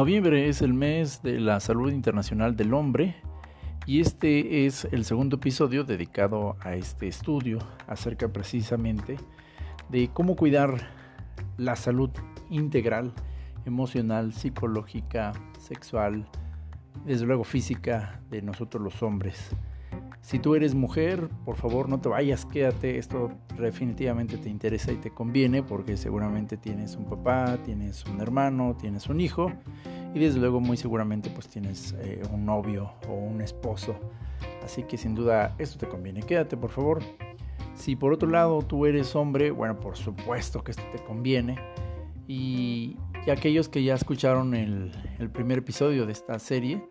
Noviembre es el mes de la salud internacional del hombre y este es el segundo episodio dedicado a este estudio acerca precisamente de cómo cuidar la salud integral, emocional, psicológica, sexual, desde luego física de nosotros los hombres. Si tú eres mujer, por favor no te vayas, quédate, esto definitivamente te interesa y te conviene porque seguramente tienes un papá, tienes un hermano, tienes un hijo y desde luego muy seguramente pues tienes eh, un novio o un esposo. Así que sin duda esto te conviene, quédate por favor. Si por otro lado tú eres hombre, bueno, por supuesto que esto te conviene. Y, aquellos que ya escucharon el, el primer episodio de esta serie,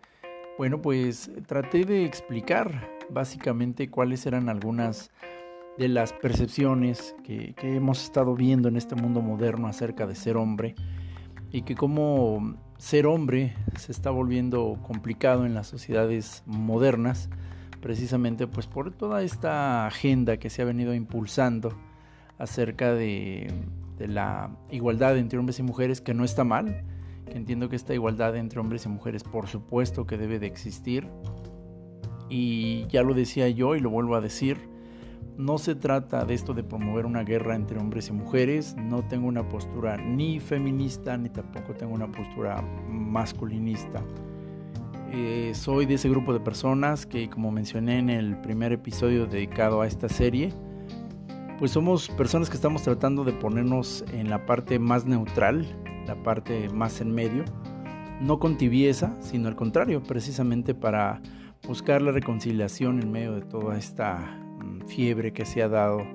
bueno, pues traté de explicar básicamente cuáles eran algunas de las percepciones que, hemos estado viendo en este mundo moderno acerca de ser hombre y que como ser hombre se está volviendo complicado en las sociedades modernas precisamente pues por toda esta agenda que se ha venido impulsando acerca de, de la igualdad entre hombres y mujeres que no está mal que entiendo que esta igualdad entre hombres y mujeres por supuesto que debe de existir. Y ya lo decía yo y lo vuelvo a decir, no se trata de esto de promover una guerra entre hombres y mujeres, no tengo una postura ni feminista ni tampoco tengo una postura masculinista. Eh, soy de ese grupo de personas que, como mencioné en el primer episodio dedicado a esta serie, pues somos personas que estamos tratando de ponernos en la parte más neutral, la parte más en medio, no con tibieza, sino al contrario, precisamente para buscar la reconciliación en medio de toda esta fiebre que se ha dado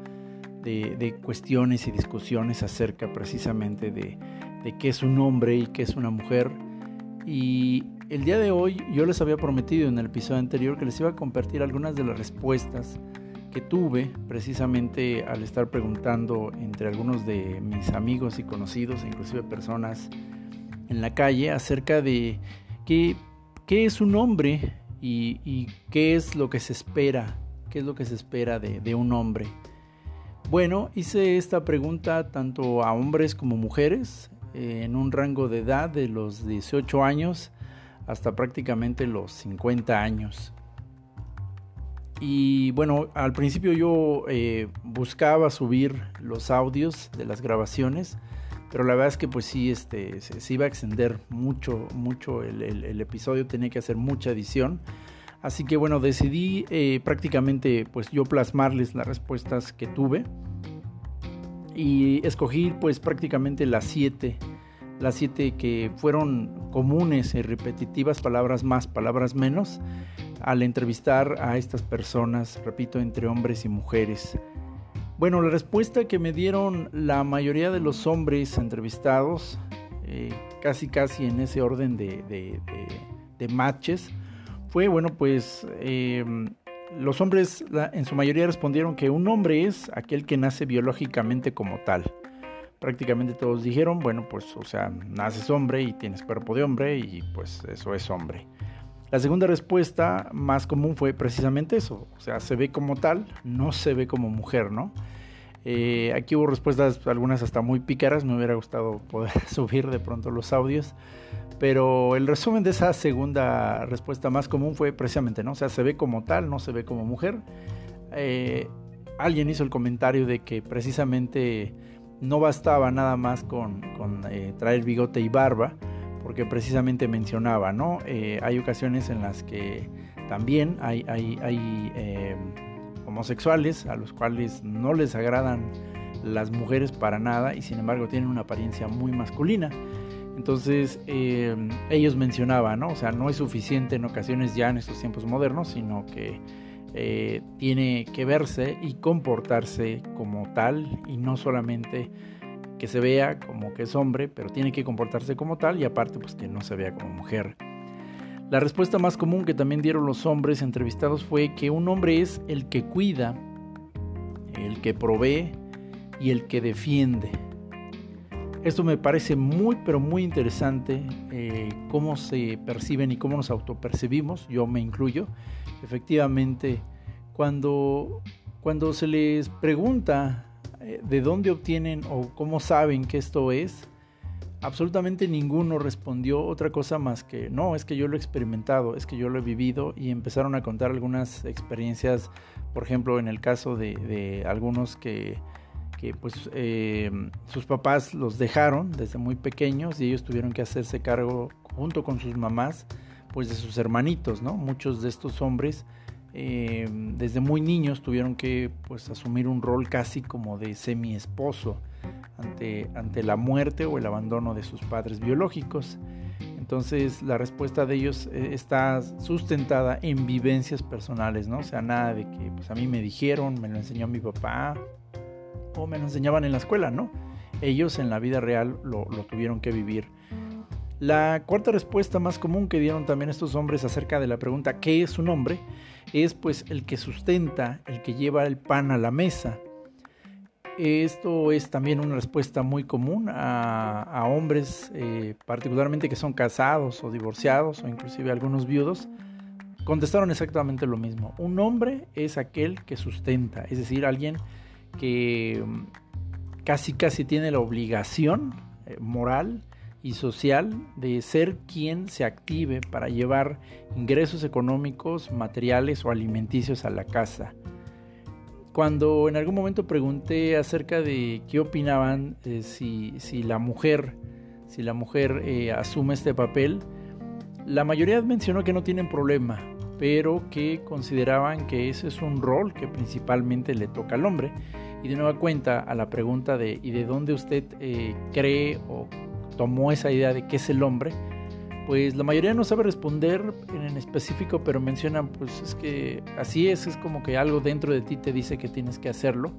de, cuestiones y discusiones acerca precisamente de, qué es un hombre y qué es una mujer. Y el día de hoy yo les había prometido en el episodio anterior que les iba a compartir algunas de las respuestas que tuve precisamente al estar preguntando entre algunos de mis amigos y conocidos, inclusive personas en la calle, acerca de qué, qué es un hombre y, qué es lo que se espera, qué es lo que se espera de, un hombre. Bueno, hice esta pregunta tanto a hombres como mujeres eh, en un rango de edad de los 18 años hasta prácticamente los 50 años. Y bueno, al principio yo eh, buscaba subir los audios de las grabaciones pero la verdad es que pues sí, este, se, iba a extender mucho, mucho el, episodio, tenía que hacer mucha edición. Así que bueno, decidí eh, prácticamente pues yo plasmarles las respuestas que tuve. Y escogí pues prácticamente las siete, las siete que fueron comunes y repetitivas, palabras más, palabras menos, al entrevistar a estas personas, repito, entre hombres y mujeres. Bueno, la respuesta que me dieron la mayoría de los hombres entrevistados, eh, casi casi en ese orden de, matches, fue, bueno, pues em, los hombres en su mayoría respondieron que un hombre es aquel que nace biológicamente como tal. Prácticamente todos dijeron, bueno, pues, o sea, naces hombre y tienes cuerpo de hombre y pues eso es hombre. La segunda respuesta más común fue precisamente eso, o sea, se ve como tal, no se ve como mujer, ¿no? Eh, aquí hubo respuestas, algunas hasta muy pícaras, me hubiera gustado poder subir de pronto los audios, pero el resumen de esa segunda respuesta más común fue precisamente, ¿no? O sea, se ve como tal, no se ve como mujer. Eh, alguien hizo el comentario de que precisamente no bastaba nada más con, eh, traer bigote y barba, porque precisamente mencionaba, ¿no? Hay ocasiones en las que también hay, hay, homosexuales a los cuales no les agradan las mujeres para nada y sin embargo tienen una apariencia muy masculina. Entonces eh, ellos mencionaban, ¿no? O sea, no es suficiente en ocasiones ya en estos tiempos modernos, sino que tiene que verse y comportarse como tal y no solamente que se vea como que es hombre, pero tiene que comportarse como tal y aparte pues que no se vea como mujer. La respuesta más común que también dieron los hombres entrevistados fue que un hombre es el que cuida, el que provee y el que defiende. Esto me parece muy pero muy interesante eh, cómo se perciben y cómo nos autopercibimos, yo me incluyo. Efectivamente, cuando, cuando se les pregunta eh, de dónde obtienen o cómo saben que esto es, absolutamente ninguno respondió otra cosa más que no, es que yo lo he experimentado, es que yo lo he vivido y empezaron a contar algunas experiencias, por ejemplo, en el caso de, algunos que, pues eh, sus papás los dejaron desde muy pequeños y ellos tuvieron que hacerse cargo junto con sus mamás, pues de sus hermanitos, ¿no? Muchos de estos hombres eh, desde muy niños tuvieron que pues asumir un rol casi como de semi esposo ante, ante la muerte o el abandono de sus padres biológicos. Entonces la respuesta de ellos eh, está sustentada en vivencias personales, ¿no? O sea, nada de que pues a mí me dijeron, me lo enseñó mi papá o me lo enseñaban en la escuela, ¿no? Ellos en la vida real lo, lo tuvieron que vivir. La cuarta respuesta más común que dieron también estos hombres acerca de la pregunta ¿qué es un hombre? es pues el que sustenta, el que lleva el pan a la mesa. Esto es también una respuesta muy común a, hombres, eh, particularmente que son casados o divorciados o inclusive algunos viudos. Contestaron exactamente lo mismo. Un hombre es aquel que sustenta, es decir, alguien que mm, casi casi tiene la obligación eh, moral y social de ser quien se active para llevar ingresos económicos, materiales o alimenticios a la casa cuando en algún momento pregunté acerca de qué opinaban eh, si, la mujer, si la mujer eh, asume este papel, la mayoría mencionó que no tienen problema, pero que consideraban que ese es un rol que principalmente le toca al hombre. Y de nueva cuenta a la pregunta de ¿y de dónde usted eh, cree o tomó esa idea de qué es el hombre? Pues la mayoría no sabe responder en específico, pero mencionan, pues es que así es, es como que algo dentro de ti te dice que tienes que hacerlo.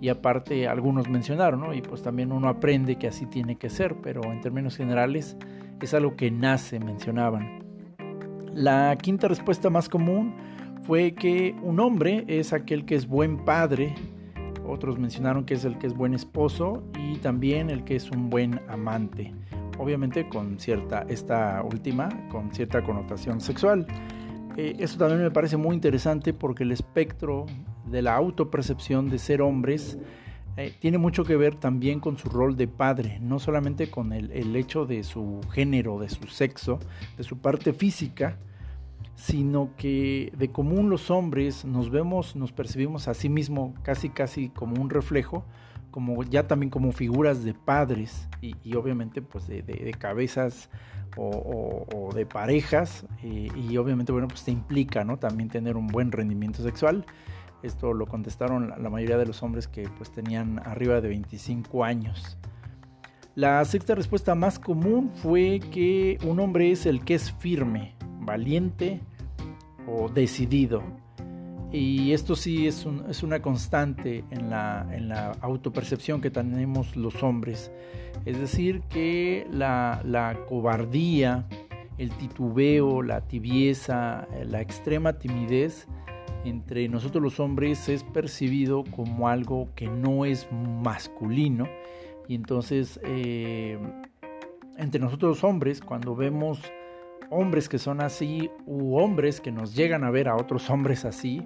Y aparte algunos mencionaron, ¿no? Y pues también uno aprende que así tiene que ser, pero en términos generales es algo que nace, mencionaban. La quinta respuesta más común fue que un hombre es aquel que es buen padre, otros mencionaron que es el que es buen esposo y también el que es un buen amante obviamente con cierta, esta última, con cierta connotación sexual. Eh, eso también me parece muy interesante porque el espectro de la autopercepción de ser hombres eh, tiene mucho que ver también con su rol de padre, no solamente con el, el, hecho de su género, de su sexo, de su parte física, sino que de común los hombres nos vemos, nos percibimos a sí mismo casi casi como un reflejo como ya también como figuras de padres y, obviamente pues de, cabezas o, de parejas y, obviamente bueno pues te implica no también tener un buen rendimiento sexual. Esto lo contestaron la, mayoría de los hombres que pues tenían arriba de 25 años. La sexta respuesta más común fue que un hombre es el que es firme valiente o decidido y esto sí es, una constante en la, autopercepción que tenemos los hombres. Es decir, que la, cobardía, el titubeo, la tibieza, la extrema timidez entre nosotros los hombres es percibido como algo que no es masculino. Y entonces, eh, entre nosotros los hombres, cuando vemos hombres que son así u hombres que nos llegan a ver a otros hombres así,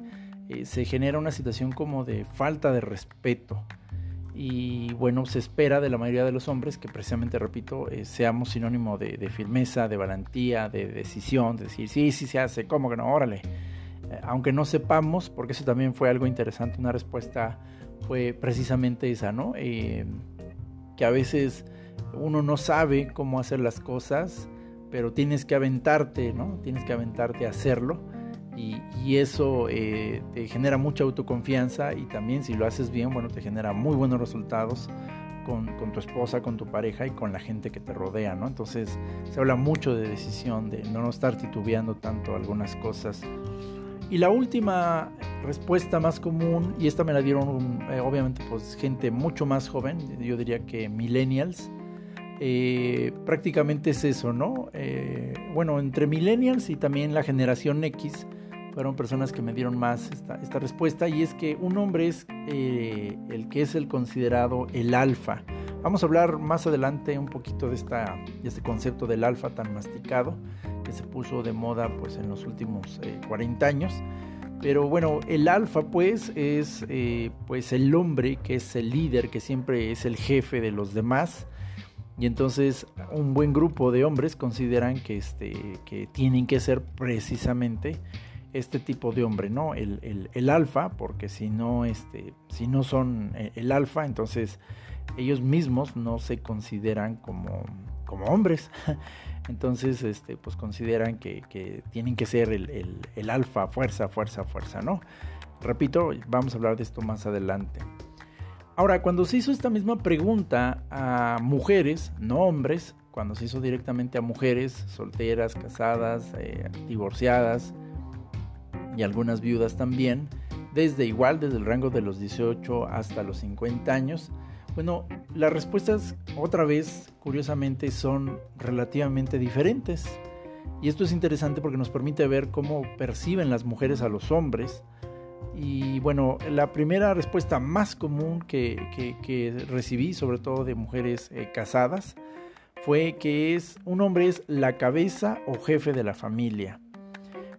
eh, se genera una situación como de falta de respeto. Y bueno, se espera de la mayoría de los hombres que precisamente, repito, eh, seamos sinónimo de, firmeza, de valentía, de decisión, de decir, sí, sí se hace, ¿cómo que no? Órale. Eh, aunque no sepamos, porque eso también fue algo interesante, una respuesta fue precisamente esa, ¿no? que a veces uno no sabe cómo hacer las cosas, pero tienes que aventarte, ¿no? Tienes que aventarte a hacerlo y, eso eh, te genera mucha autoconfianza y también si lo haces bien, bueno, te genera muy buenos resultados con, con, tu esposa, con tu pareja y con la gente que te rodea, ¿no? Entonces se habla mucho de decisión, de no estar titubeando tanto algunas cosas. Y la última respuesta más común, y esta me la dieron eh, obviamente pues gente mucho más joven, yo diría que millennials, eh, prácticamente es eso, ¿no? Eh, bueno, entre millennials y también la generación X fueron personas que me dieron más esta, esta respuesta y es que un hombre es eh, el que es el considerado el alfa. Vamos a hablar más adelante un poquito de, esta, este concepto del alfa tan masticado que se puso de moda pues en los últimos 40 años. Pero bueno, el alfa pues es pues el hombre que es el líder, que siempre es el jefe de los demás Y entonces un buen grupo de hombres consideran que, este, que tienen que ser precisamente este tipo de hombre, ¿no? El, el, alfa, porque si no, este, si no son eh, el alfa, entonces ellos mismos no se consideran como, como hombres. Entonces, este, pues consideran que, que tienen que ser el, el, alfa, fuerza, fuerza, fuerza, ¿no? Repito, vamos a hablar de esto más adelante. Ahora, cuando se hizo esta misma pregunta a mujeres, no hombres, cuando se hizo directamente a mujeres solteras, casadas, eh, divorciadas y algunas viudas también, desde igual, desde el rango de los 18 hasta los 50 años, bueno, las respuestas otra vez, curiosamente, son relativamente diferentes. Y esto es interesante porque nos permite ver cómo perciben las mujeres a los hombres, y bueno, la primera respuesta más común que, recibí, sobre todo de mujeres eh, casadas, fue que es un hombre es la cabeza o jefe de la familia.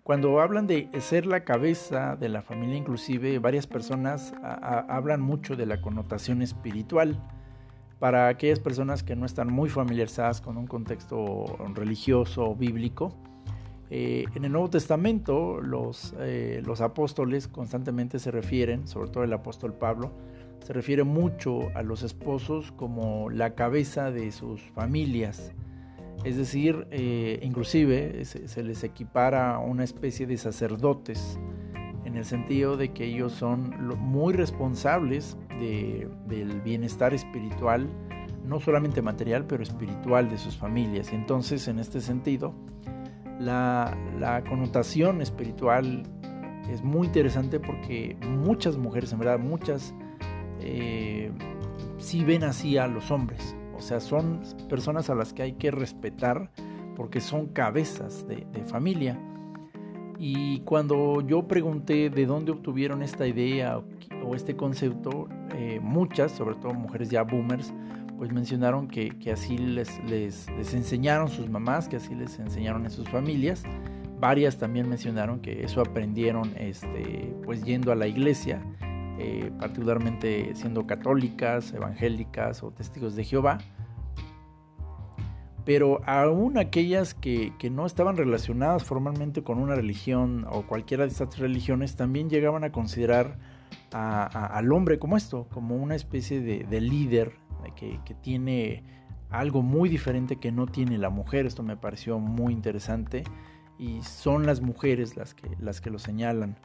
Cuando hablan de ser la cabeza de la familia, inclusive varias personas hablan mucho de la connotación espiritual. Para aquellas personas que no están muy familiarizadas con un contexto religioso o bíblico, eh, en el Nuevo Testamento los, eh, los apóstoles constantemente se refieren, sobre todo el apóstol Pablo, se refiere mucho a los esposos como la cabeza de sus familias. Es decir, eh, inclusive se, les equipara a una especie de sacerdotes, en el sentido de que ellos son muy responsables del bienestar espiritual, no solamente material, pero espiritual de sus familias. Entonces, en este sentido, la, connotación espiritual es muy interesante porque muchas mujeres, en verdad, muchas eh, sí ven así a los hombres. O sea, son personas a las que hay que respetar porque son cabezas de, familia. Y cuando yo pregunté de dónde obtuvieron esta idea o, este concepto, eh, muchas, sobre todo mujeres ya boomers, pues mencionaron que, así les, les, enseñaron sus mamás, que así les enseñaron en sus familias. Varias también mencionaron que eso aprendieron este, pues yendo a la iglesia, eh, particularmente siendo católicas, evangélicas o testigos de Jehová. Pero aún aquellas que, no estaban relacionadas formalmente con una religión o cualquiera de estas religiones también llegaban a considerar al hombre como esto, como una especie de líder que, tiene algo muy diferente que no tiene la mujer. Esto me pareció muy interesante y son las mujeres las que, las que lo señalan.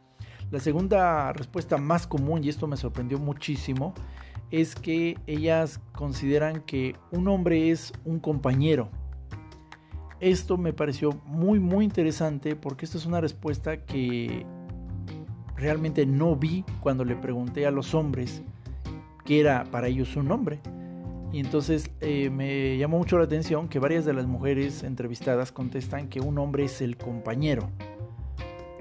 La segunda respuesta más común, y esto me sorprendió muchísimo, es que ellas consideran que un hombre es un compañero. Esto me pareció muy muy interesante porque esto es una respuesta que realmente no vi cuando le pregunté a los hombres qué era para ellos un hombre. Y entonces eh, me llamó mucho la atención que varias de las mujeres entrevistadas contestan que un hombre es el compañero.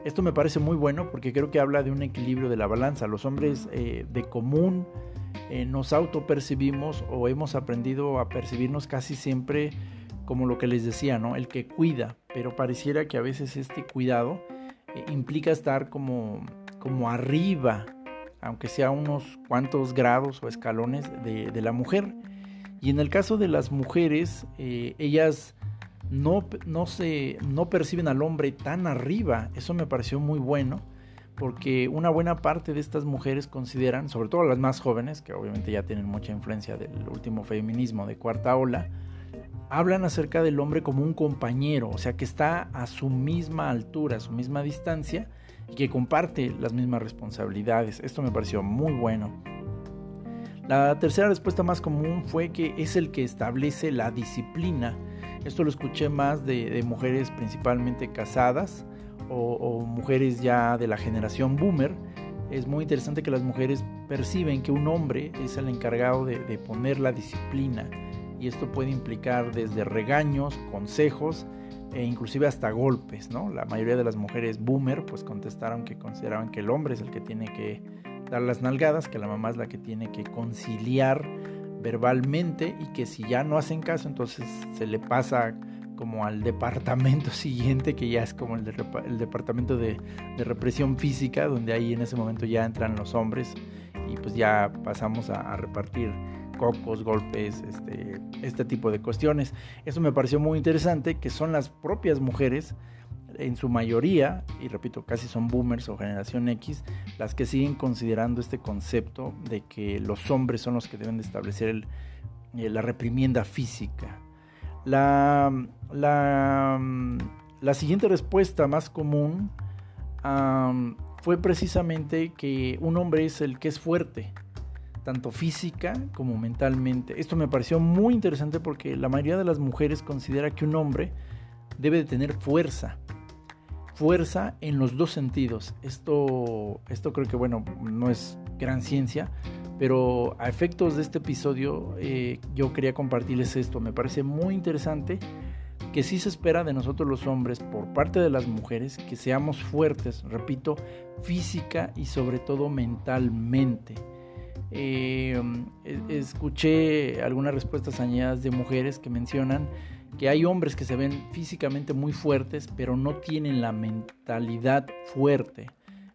Esto me parece muy bueno porque creo que habla de un equilibrio de la balanza. Los hombres eh, de común eh, nos autopercibimos o hemos aprendido a percibirnos casi siempre como lo que les decía, ¿no? El que cuida, pero pareciera que a veces este cuidado implica estar como, como arriba, aunque sea unos cuantos grados o escalones de, de la mujer. Y en el caso de las mujeres, eh, ellas no, no, se, no perciben al hombre tan arriba. Eso me pareció muy bueno, porque una buena parte de estas mujeres consideran, sobre todo las más jóvenes, que obviamente ya tienen mucha influencia del último feminismo de cuarta ola, hablan acerca del hombre como un compañero, o sea, que está a su misma altura, a su misma distancia y que comparte las mismas responsabilidades. Esto me pareció muy bueno. La tercera respuesta más común fue que es el que establece la disciplina. Esto lo escuché más de, mujeres principalmente casadas o, mujeres ya de la generación boomer. Es muy interesante que las mujeres perciben que un hombre es el encargado de, de poner la disciplina y esto puede implicar desde regaños, consejos e inclusive hasta golpes, ¿no? La mayoría de las mujeres boomer pues contestaron que consideraban que el hombre es el que tiene que las nalgadas, que la mamá es la que tiene que conciliar verbalmente y que si ya no hacen caso, entonces se le pasa como al departamento siguiente, que ya es como el, departamento de, represión física, donde ahí en ese momento ya entran los hombres y pues ya pasamos a, repartir cocos, golpes, este, este tipo de cuestiones. Eso me pareció muy interesante, que son las propias mujeres, en su mayoría, y repito, casi son boomers o generación X, las que siguen considerando este concepto de que los hombres son los que deben de establecer eh, la reprimienda física. La, la, siguiente respuesta más común fue precisamente que un hombre es el que es fuerte, tanto física como mentalmente. Esto me pareció muy interesante porque la mayoría de las mujeres considera que un hombre debe de tener fuerza. Fuerza en los dos sentidos. Esto, esto creo que, bueno, no es gran ciencia, pero a efectos de este episodio eh, yo quería compartirles esto. Me parece muy interesante que sí se espera de nosotros los hombres por parte de las mujeres que seamos fuertes, repito, física y sobre todo mentalmente. Eh, escuché algunas respuestas añadidas de mujeres que mencionan que hay hombres que se ven físicamente muy fuertes, pero no tienen la mentalidad fuerte.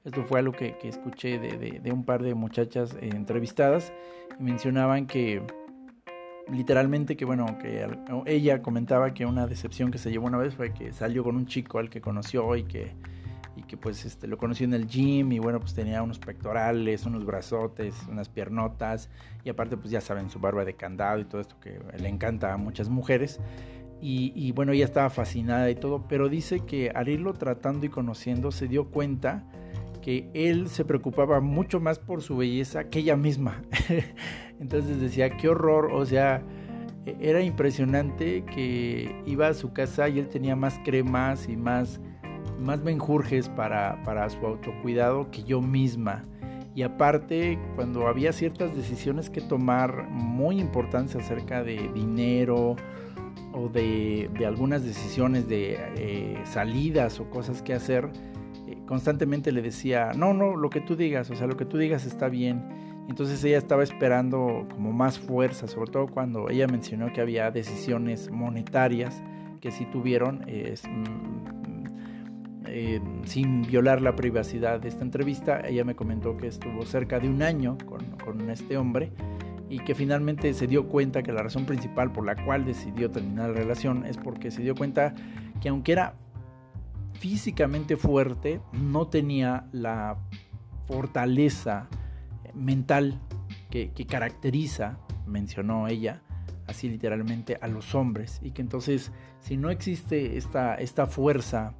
Esto fue algo que, escuché de, de, un par de muchachas eh, entrevistadas y mencionaban que literalmente que bueno, que ella comentaba que una decepción que se llevó una vez fue que salió con un chico al que conoció y que y que pues este lo conoció en el gym y bueno, pues tenía unos pectorales, unos brazotes, unas piernotas y aparte pues ya saben su barba de candado y todo esto que le encanta a muchas mujeres. Y, bueno, ella estaba fascinada y todo, pero dice que al irlo tratando y conociendo se dio cuenta que él se preocupaba mucho más por su belleza que ella misma. Entonces decía, qué horror, o sea, e-, era impresionante que iba a su casa y él tenía más cremas y más, más menjurjes para, para su autocuidado que yo misma. Y aparte, cuando había ciertas decisiones que tomar muy importantes acerca de dinero o de, de algunas decisiones de eh, salidas o cosas que hacer, eh, constantemente le decía, no, no, lo que tú digas, o sea, lo que tú digas está bien. Entonces ella estaba esperando como más fuerza, sobre todo cuando ella mencionó que había decisiones monetarias que sí tuvieron mm, eh, sin violar la privacidad de esta entrevista. Ella me comentó que estuvo cerca de un año con, con este hombre y que finalmente se dio cuenta que la razón principal por la cual decidió terminar la relación es porque se dio cuenta que aunque era físicamente fuerte, no tenía la fortaleza mental que, caracteriza, mencionó ella, así literalmente, a los hombres. Y que entonces, si no existe esta, esta fuerza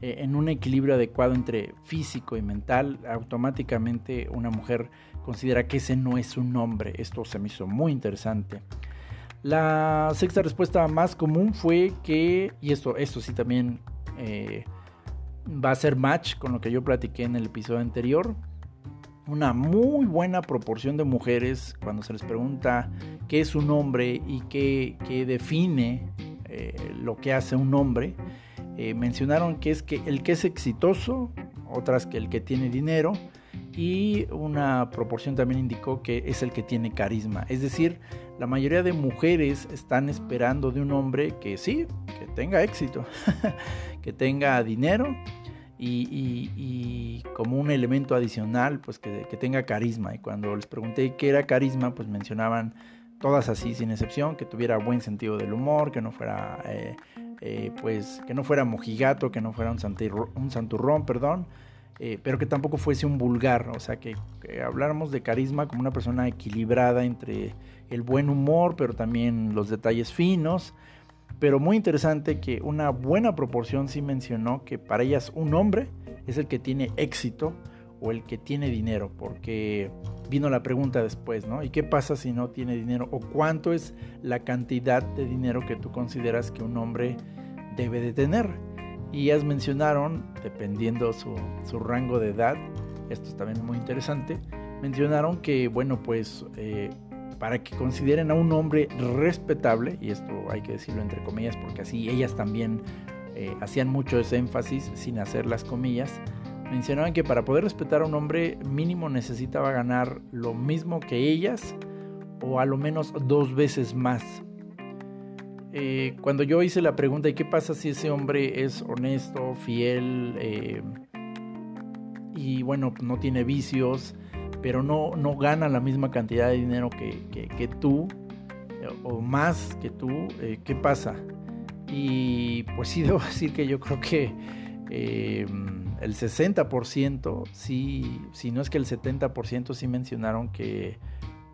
eh, en un equilibrio adecuado entre físico y mental, automáticamente una mujer considera que ese no es un hombre. Esto se me hizo muy interesante. La sexta respuesta más común fue que, y esto, esto sí también eh, va a ser match con lo que yo platiqué en el episodio anterior. Una muy buena proporción de mujeres cuando se les pregunta qué es un hombre y qué, define eh, lo que hace un hombre, eh, mencionaron que es que el que es exitoso, otras que el que tiene dinero, y una proporción también indicó que es el que tiene carisma. Es decir, la mayoría de mujeres están esperando de un hombre que sí, que tenga éxito, que tenga dinero y, como un elemento adicional, pues que, tenga carisma. Y cuando les pregunté qué era carisma, pues mencionaban todas así, sin excepción, que tuviera buen sentido del humor, que no fuera, eh, eh, pues, que no fuera mojigato, que no fuera un, un santurrón, perdón, eh, pero que tampoco fuese un vulgar, o sea, que, habláramos de carisma como una persona equilibrada entre el buen humor, pero también los detalles finos. Pero muy interesante que una buena proporción sí mencionó que para ellas un hombre es el que tiene éxito o el que tiene dinero, porque vino la pregunta después, ¿no? ¿Y qué pasa si no tiene dinero? ¿O cuánto es la cantidad de dinero que tú consideras que un hombre debe de tener? Y ellas mencionaron, dependiendo su, su rango de edad, esto es también muy interesante, mencionaron que, bueno, pues eh, para que consideren a un hombre respetable, y esto hay que decirlo entre comillas porque así ellas también eh, hacían mucho ese énfasis sin hacer las comillas, mencionaban que para poder respetar a un hombre mínimo necesitaba ganar lo mismo que ellas o a lo menos dos veces más eh, cuando yo hice la pregunta de qué pasa si ese hombre es honesto, fiel eh, y bueno, no tiene vicios, pero no, no gana la misma cantidad de dinero que, tú, o más que tú, eh, ¿qué pasa? Y pues sí, debo decir que yo creo que el 60%, sí, si no es que el 70% sí mencionaron que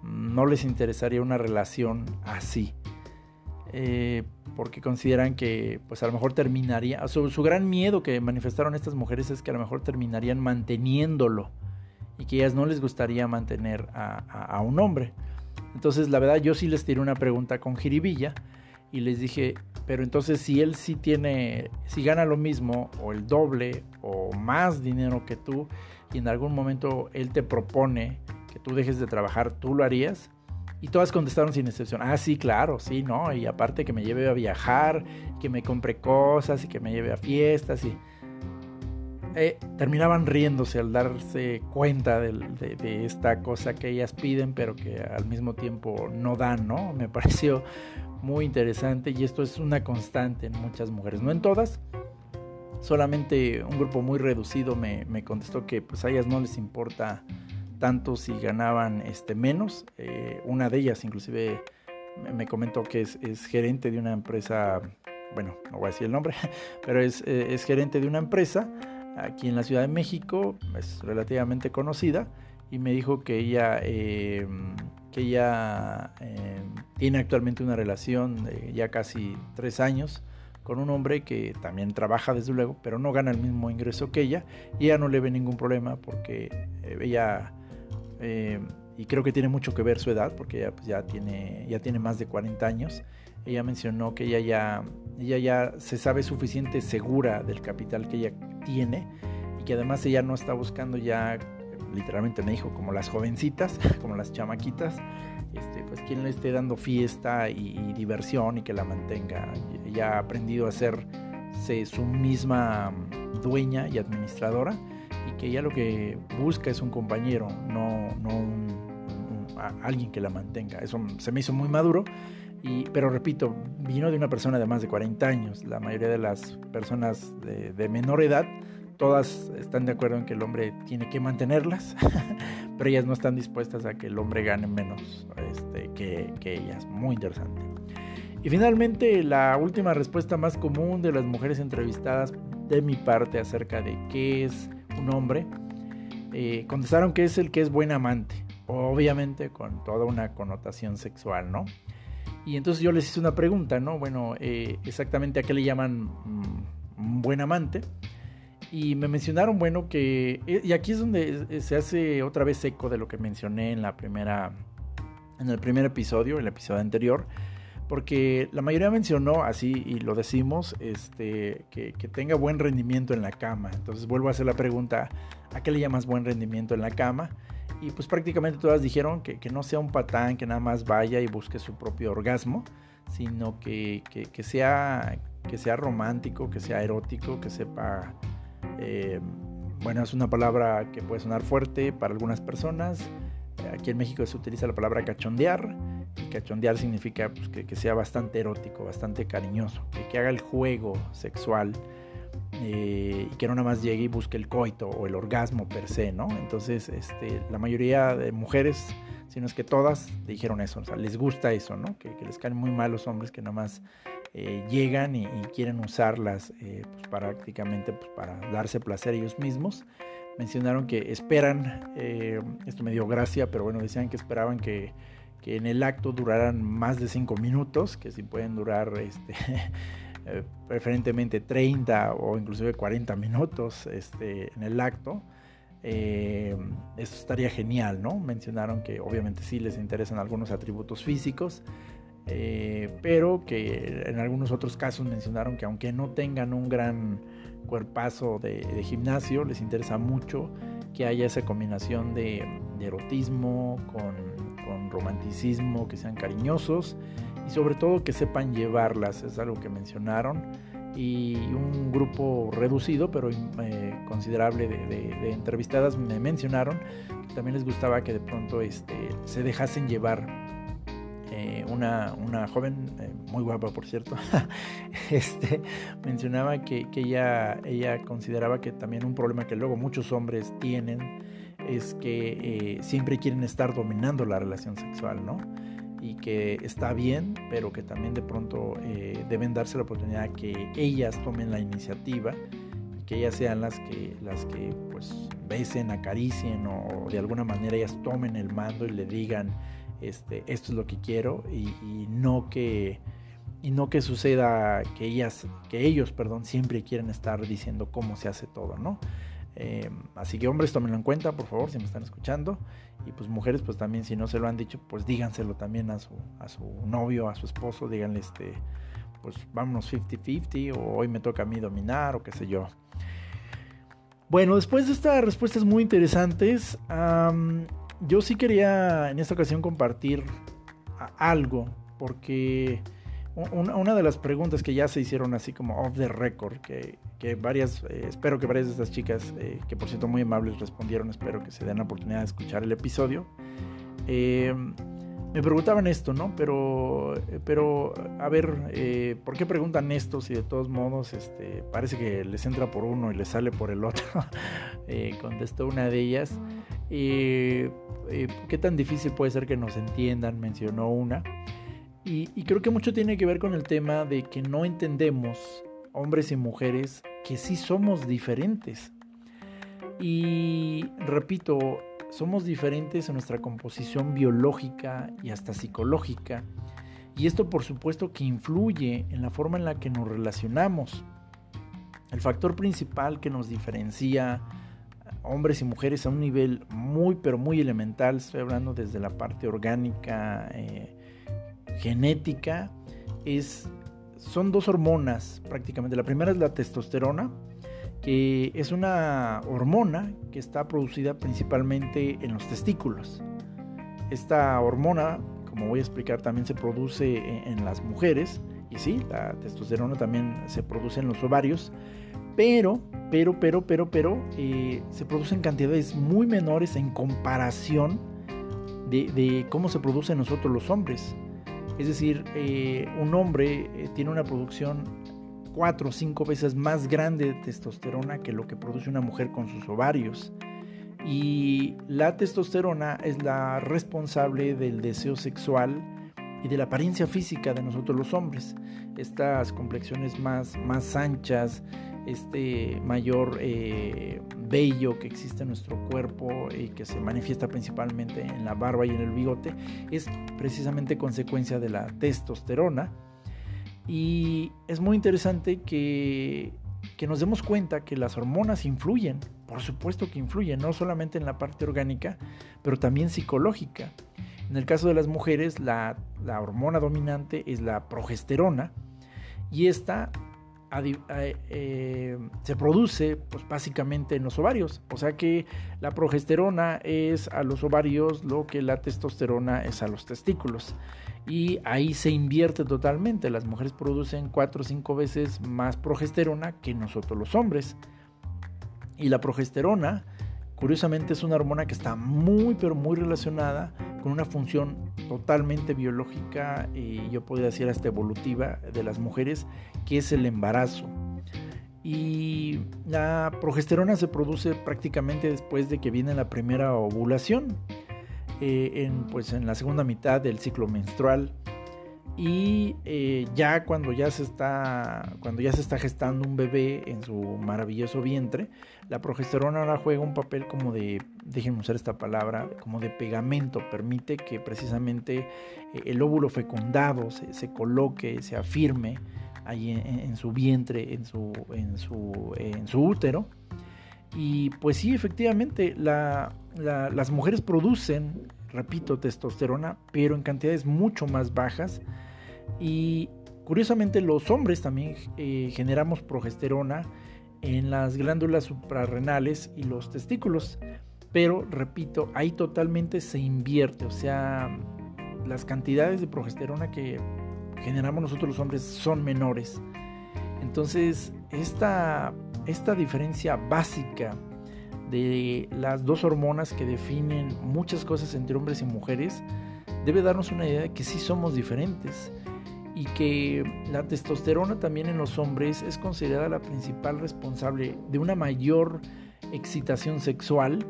no les interesaría una relación así. Eh, porque consideran que pues a lo mejor terminaría, su, gran miedo que manifestaron estas mujeres es que a lo mejor terminarían manteniéndolo y que ellas no les gustaría mantener a, a un hombre. Entonces la verdad yo sí les tiré una pregunta con jiribilla y les dije, pero entonces si él sí tiene, si gana lo mismo o el doble o más dinero que tú y en algún momento él te propone que tú dejes de trabajar, ¿tú lo harías? Y todas contestaron sin excepción, ah, sí, claro, sí, ¿no? Y aparte que me lleve a viajar, que me compre cosas y que me lleve a fiestas y... Eh, terminaban riéndose al darse cuenta de, esta cosa que ellas piden, pero que al mismo tiempo no dan, ¿no? Me pareció muy interesante y esto es una constante en muchas mujeres, no en todas. Solamente un grupo muy reducido me, me contestó que pues a ellas no les importa tanto si ganaban este, menos. Eh, una de ellas inclusive me comentó que es, es, gerente de una empresa, bueno, no voy a decir el nombre, pero es, eh, es gerente de una empresa aquí en la Ciudad de México, es relativamente conocida, y me dijo que ella, eh, que ella tiene actualmente una relación de ya casi tres años con un hombre que también trabaja desde luego, pero no gana el mismo ingreso que ella y ella no le ve ningún problema porque ella eh, y creo que tiene mucho que ver su edad, porque ella pues, ya, tiene, ya tiene más de 40 años. Ella mencionó que ella ya, ella ya se sabe suficiente segura del capital que ella tiene y que además ella no está buscando ya, literalmente me dijo, como las jovencitas, como las chamaquitas, este, pues quien le esté dando fiesta y, diversión y que la mantenga. Ella ha aprendido a ser su misma dueña y administradora y que ella lo que busca es un compañero, no, no alguien que la mantenga. Eso se me hizo muy maduro, y, pero repito, vino de una persona de más de 40 años. La mayoría de las personas de, menor edad, todas están de acuerdo en que el hombre tiene que mantenerlas, pero ellas no están dispuestas a que el hombre gane menos este, que, que ellas. Muy interesante. Y finalmente, la última respuesta más común de las mujeres entrevistadas de mi parte acerca de qué es un hombre, eh, contestaron que es el que es buen amante, obviamente con toda una connotación sexual, ¿no? Y entonces yo les hice una pregunta, ¿no? Bueno, eh, exactamente a qué le llaman mm, buen amante. Y me mencionaron, bueno, que... Eh, y aquí es donde se hace otra vez eco de lo que mencioné en la primera... En el primer episodio, el episodio anterior, porque la mayoría mencionó así y lo decimos este que, tenga buen rendimiento en la cama. Entonces vuelvo a hacer la pregunta ¿a qué le llamas buen rendimiento en la cama? y pues prácticamente todas dijeron que, no sea un patán que nada más vaya y busque su propio orgasmo sino que, sea que sea romántico que sea erótico que sepa eh, bueno es una palabra que puede sonar fuerte para algunas personas. Aquí en México se utiliza la palabra cachondear cachondear significa pues, que, sea bastante erótico, bastante cariñoso, que, haga el juego sexual eh, y que no nada más llegue y busque el coito o el orgasmo per se, ¿no? Entonces, este, la mayoría de mujeres, si no es que todas, dijeron eso, les gusta eso, ¿no? Que, les caen muy mal los hombres que nada más eh, llegan y, quieren usarlas eh, pues, prácticamente pues, para darse placer ellos mismos mencionaron que esperan, esto me dio gracia, pero bueno, decían que esperaban que que en el acto duraran más de 5 minutos, que si pueden durar este, eh, preferentemente 30 o inclusive 40 minutos este, en el acto. Eh, esto estaría genial, ¿no? Mencionaron que obviamente sí les interesan algunos atributos físicos, eh, pero que en algunos otros casos mencionaron que aunque no tengan un gran cuerpazo de, gimnasio, les interesa mucho que haya esa combinación de erotismo con con romanticismo, que sean cariñosos y sobre todo que sepan llevarlas, es algo que mencionaron. Y un grupo reducido, pero eh, considerable de, entrevistadas me mencionaron que también les gustaba que de pronto este, se dejasen llevar eh, una, una, joven, eh, muy guapa por cierto, este, mencionaba que, que, ella, ella consideraba que también un problema que luego muchos hombres tienen es que eh, siempre quieren estar dominando la relación sexual, ¿no? Y que está bien, pero que también de pronto eh, deben darse la oportunidad que ellas tomen la iniciativa, que ellas sean las que, las que pues besen, acaricien o de alguna manera ellas tomen el mando y le digan, este, esto es lo que quiero y, no que y no que suceda que ellas que ellos perdón siempre quieren estar diciendo cómo se hace todo no eh, así que hombres tómenlo en cuenta por favor si me están escuchando. Y pues mujeres pues también si no se lo han dicho pues díganselo también a su a su novio a su esposo díganle este pues vámonos 50-50 o hoy me toca a mí dominar o qué sé yo. Bueno después de estas respuestas muy interesantes yo sí quería en esta ocasión compartir algo, porque una, de las preguntas que ya se hicieron así como off the record, que, varias, eh, espero que varias de estas chicas, eh, que por cierto muy amables respondieron, espero que se den la oportunidad de escuchar el episodio. Eh, me preguntaban esto, ¿no? Pero, pero a ver, ¿por qué preguntan esto si de todos modos este, parece que les entra por uno y les sale por el otro? contestó una de ellas. Eh, eh, ¿Qué tan difícil puede ser que nos entiendan? Mencionó una. Y, creo que mucho tiene que ver con el tema de que no entendemos, hombres y mujeres, que sí somos diferentes. Y repito, somos diferentes en nuestra composición biológica y hasta psicológica. Y esto por supuesto que influye en la forma en la que nos relacionamos. El factor principal que nos diferencia hombres y mujeres a un nivel muy, pero muy elemental. Estoy hablando desde la parte orgánica, eh, genética. Es, son dos hormonas prácticamente. La primera es la testosterona, que es una hormona que está producida principalmente en los testículos. Esta hormona, como voy a explicar, también se produce en, en las mujeres. Y sí, la testosterona también se produce en los ovarios. Pero pero, pero, pero, pero, eh, se producen cantidades muy menores en comparación de, cómo se produce en nosotros los hombres. Es decir, eh, un hombre eh, tiene una producción cuatro o cinco veces más grande de testosterona que lo que produce una mujer con sus ovarios. Y la testosterona es la responsable del deseo sexual y de la apariencia física de nosotros los hombres. Estas complexiones más, más anchas, este mayor eh, vello que existe en nuestro cuerpo y que se manifiesta principalmente en la barba y en el bigote, es precisamente consecuencia de la testosterona. Y es muy interesante que, que nos demos cuenta que las hormonas influyen, por supuesto que influyen, no solamente en la parte orgánica, pero también psicológica. En el caso de las mujeres, la, la hormona dominante es la progesterona y esta eh, se produce pues básicamente en los ovarios. O sea que la progesterona es a los ovarios lo que la testosterona es a los testículos. Y ahí se invierte totalmente. Las mujeres producen 4 o 5 veces más progesterona que nosotros los hombres. Y la progesterona, curiosamente, es una hormona que está muy pero muy relacionada con una función totalmente biológica y yo podría decir hasta evolutiva de las mujeres, que es el embarazo. Y la progesterona se produce prácticamente después de que viene la primera ovulación, eh, en, pues en la segunda mitad del ciclo menstrual y eh, ya cuando ya se está cuando ya se está gestando un bebé en su maravilloso vientre la progesterona ahora juega un papel como de déjenme usar esta palabra como de pegamento permite que precisamente eh, el óvulo fecundado se, coloque se afirme ahí en, su vientre en su en su en su útero. Y pues sí efectivamente las mujeres producen repito testosterona pero en cantidades mucho más bajas. Y curiosamente los hombres también eh, generamos progesterona en las glándulas suprarrenales y los testículos. Pero, repito, ahí totalmente se invierte. O sea, las cantidades de progesterona que generamos nosotros los hombres son menores. Entonces, esta, esta diferencia básica de las dos hormonas que definen muchas cosas entre hombres y mujeres debe darnos una idea de que sí somos diferentes y que la testosterona también en los hombres es considerada la principal responsable de una mayor excitación sexual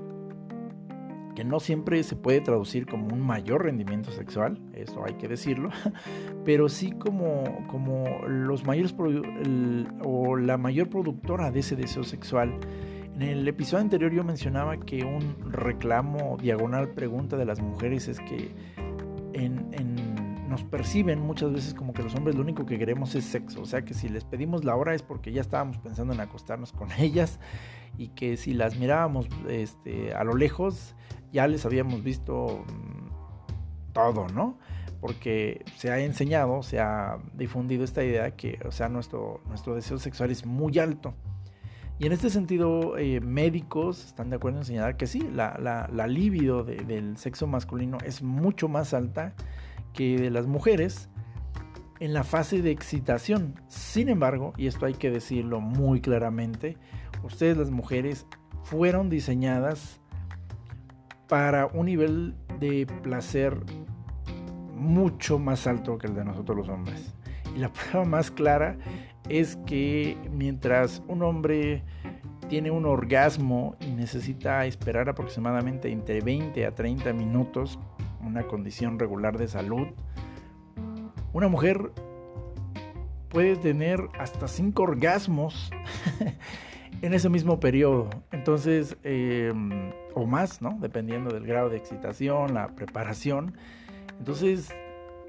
que no siempre se puede traducir como un mayor rendimiento sexual, eso hay que decirlo, pero sí como, como los mayores o la mayor productora de ese deseo sexual. En el episodio anterior yo mencionaba que un reclamo diagonal pregunta de las mujeres es que nos perciben muchas veces como que los hombres lo único que queremos es sexo, o sea que si les pedimos la hora es porque ya estábamos pensando en acostarnos con ellas y que si las mirábamos este, a lo lejos ya les habíamos visto mm, todo, ¿no? Porque se ha enseñado, se ha difundido esta idea que, o sea, nuestro, nuestro deseo sexual es muy alto. Y en este sentido, eh, médicos están de acuerdo en señalar que sí, la, la, libido del sexo masculino es mucho más alta que de las mujeres en la fase de excitación. Sin embargo, y esto hay que decirlo muy claramente, ustedes las mujeres fueron diseñadas para un nivel de placer mucho más alto que el de nosotros los hombres. Y la prueba más clara es que mientras un hombre tiene un orgasmo y necesita esperar aproximadamente entre 20 a 30 minutos, una condición regular de salud, una mujer puede tener hasta 5 orgasmos en ese mismo periodo. Entonces, em, o más, ¿no? Dependiendo del grado de excitación, la preparación. Entonces,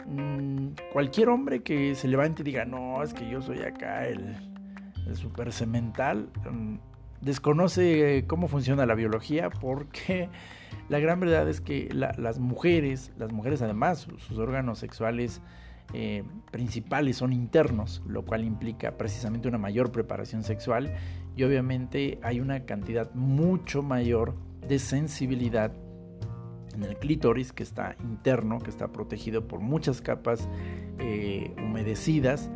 mm, cualquier hombre que se levante y diga, no, es que yo soy acá el, el super cemental, mm, desconoce cómo funciona la biología porque la gran verdad es que las mujeres, las mujeres además, sus órganos sexuales eh, principales son internos, lo cual implica precisamente una mayor preparación sexual y obviamente hay una cantidad mucho mayor de sensibilidad en el clítoris que está interno, que está protegido por muchas capas eh, humedecidas,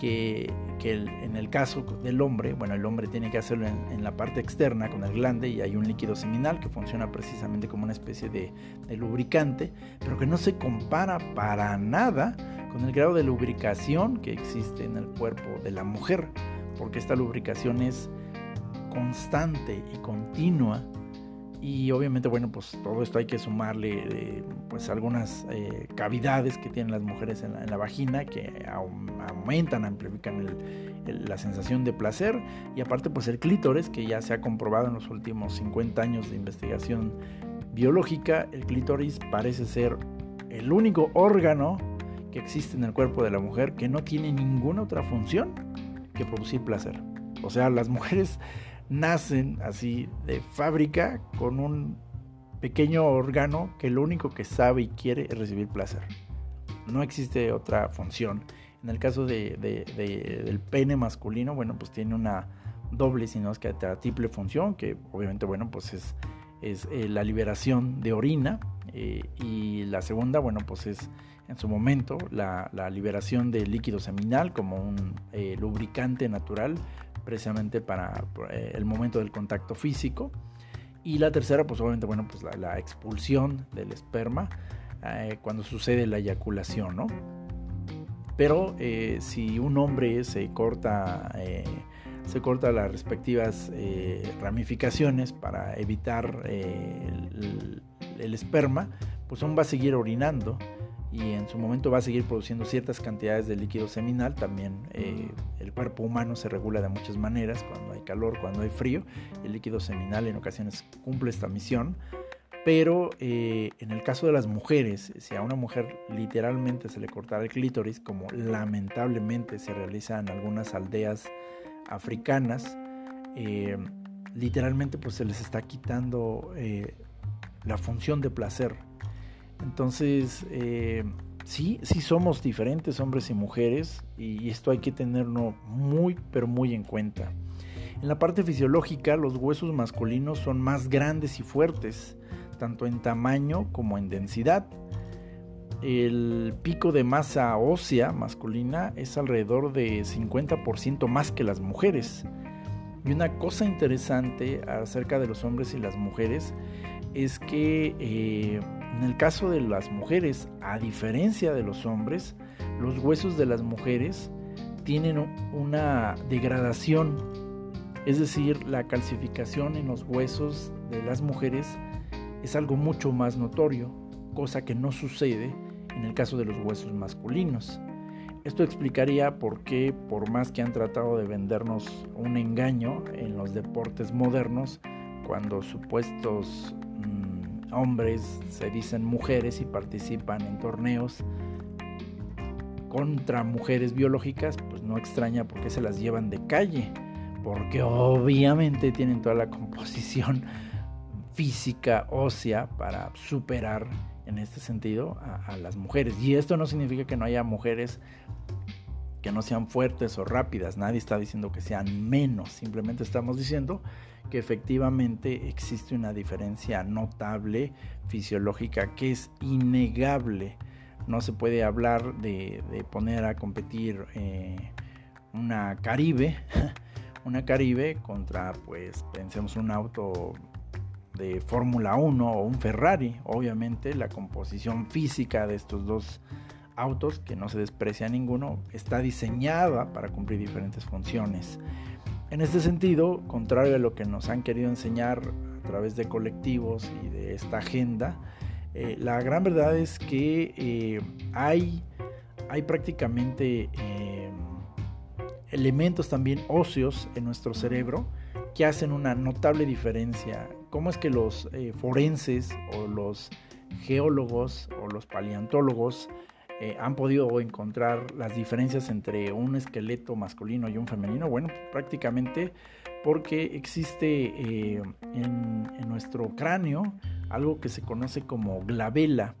que, en el caso del hombre, bueno, el hombre tiene que hacerlo en, la parte externa con el glande y hay un líquido seminal que funciona precisamente como una especie de, de lubricante, pero que no se compara para nada con el grado de lubricación que existe en el cuerpo de la mujer, porque esta lubricación es constante y continua y obviamente bueno pues todo esto hay que sumarle eh, pues algunas eh, cavidades que tienen las mujeres en la, vagina que aumentan amplifican la sensación de placer y aparte pues el clítoris que ya se ha comprobado en los últimos 50 años de investigación biológica el clítoris parece ser el único órgano que existe en el cuerpo de la mujer que no tiene ninguna otra función que producir placer. O sea, las mujeres nacen así de fábrica con un pequeño órgano que lo único que sabe y quiere es recibir placer. No existe otra función. En el caso de, del pene masculino, bueno, pues tiene una doble, sino es que triple función, que obviamente, bueno, pues es, es eh, la liberación de orina. Eh, y la segunda, bueno, pues es en su momento la, liberación de líquido seminal como un eh, lubricante natural precisamente para eh, el momento del contacto físico. Y la tercera, pues obviamente, bueno, pues la, expulsión del esperma eh, cuando sucede la eyaculación, ¿no? Pero si un hombre se corta, se corta las respectivas ramificaciones para evitar el, el esperma, pues aún va a seguir orinando y en su momento va a seguir produciendo ciertas cantidades de líquido seminal. También eh, el cuerpo humano se regula de muchas maneras, cuando hay calor, cuando hay frío. El líquido seminal en ocasiones cumple esta misión. Pero eh, en el caso de las mujeres, si a una mujer literalmente se le cortara el clítoris, como lamentablemente se realiza en algunas aldeas africanas, eh, literalmente pues se les está quitando la función de placer entonces, eh, sí, sí somos diferentes hombres y mujeres y esto hay que tenerlo muy, pero muy en cuenta. En la parte fisiológica, los huesos masculinos son más grandes y fuertes, tanto en tamaño como en densidad. El pico de masa ósea masculina es alrededor de 50% más que las mujeres. Y una cosa interesante acerca de los hombres y las mujeres es que eh, en el caso de las mujeres, a diferencia de los hombres, los huesos de las mujeres tienen una degradación, es decir, la calcificación en los huesos de las mujeres es algo mucho más notorio, cosa que no sucede en el caso de los huesos masculinos. Esto explicaría por qué, por más que han tratado de vendernos un engaño en los deportes modernos, cuando supuestos hombres se dicen mujeres y participan en torneos contra mujeres biológicas, pues no extraña por qué se las llevan de calle, porque obviamente tienen toda la composición física ósea para superar en este sentido a, las mujeres. Y esto no significa que no haya mujeres que no sean fuertes o rápidas. Nadie está diciendo que sean menos. Simplemente estamos diciendo que efectivamente existe una diferencia notable fisiológica que es innegable. No se puede hablar de, poner a competir eh, una Caribe, una Caribe contra, pues, pensemos un auto de Fórmula 1 o un Ferrari. Obviamente la composición física de estos dos autos, que no se desprecia ninguno, está diseñada para cumplir diferentes funciones. En este sentido, contrario a lo que nos han querido enseñar a través de colectivos y de esta agenda, eh, la gran verdad es que eh, hay, hay prácticamente eh, elementos también óseos en nuestro cerebro que hacen una notable diferencia. Cómo es que los forenses o los geólogos o los paleontólogos eh, han podido encontrar las diferencias entre un esqueleto masculino y un femenino? Bueno, prácticamente porque existe eh, en, en, nuestro cráneo algo que se conoce como glabela.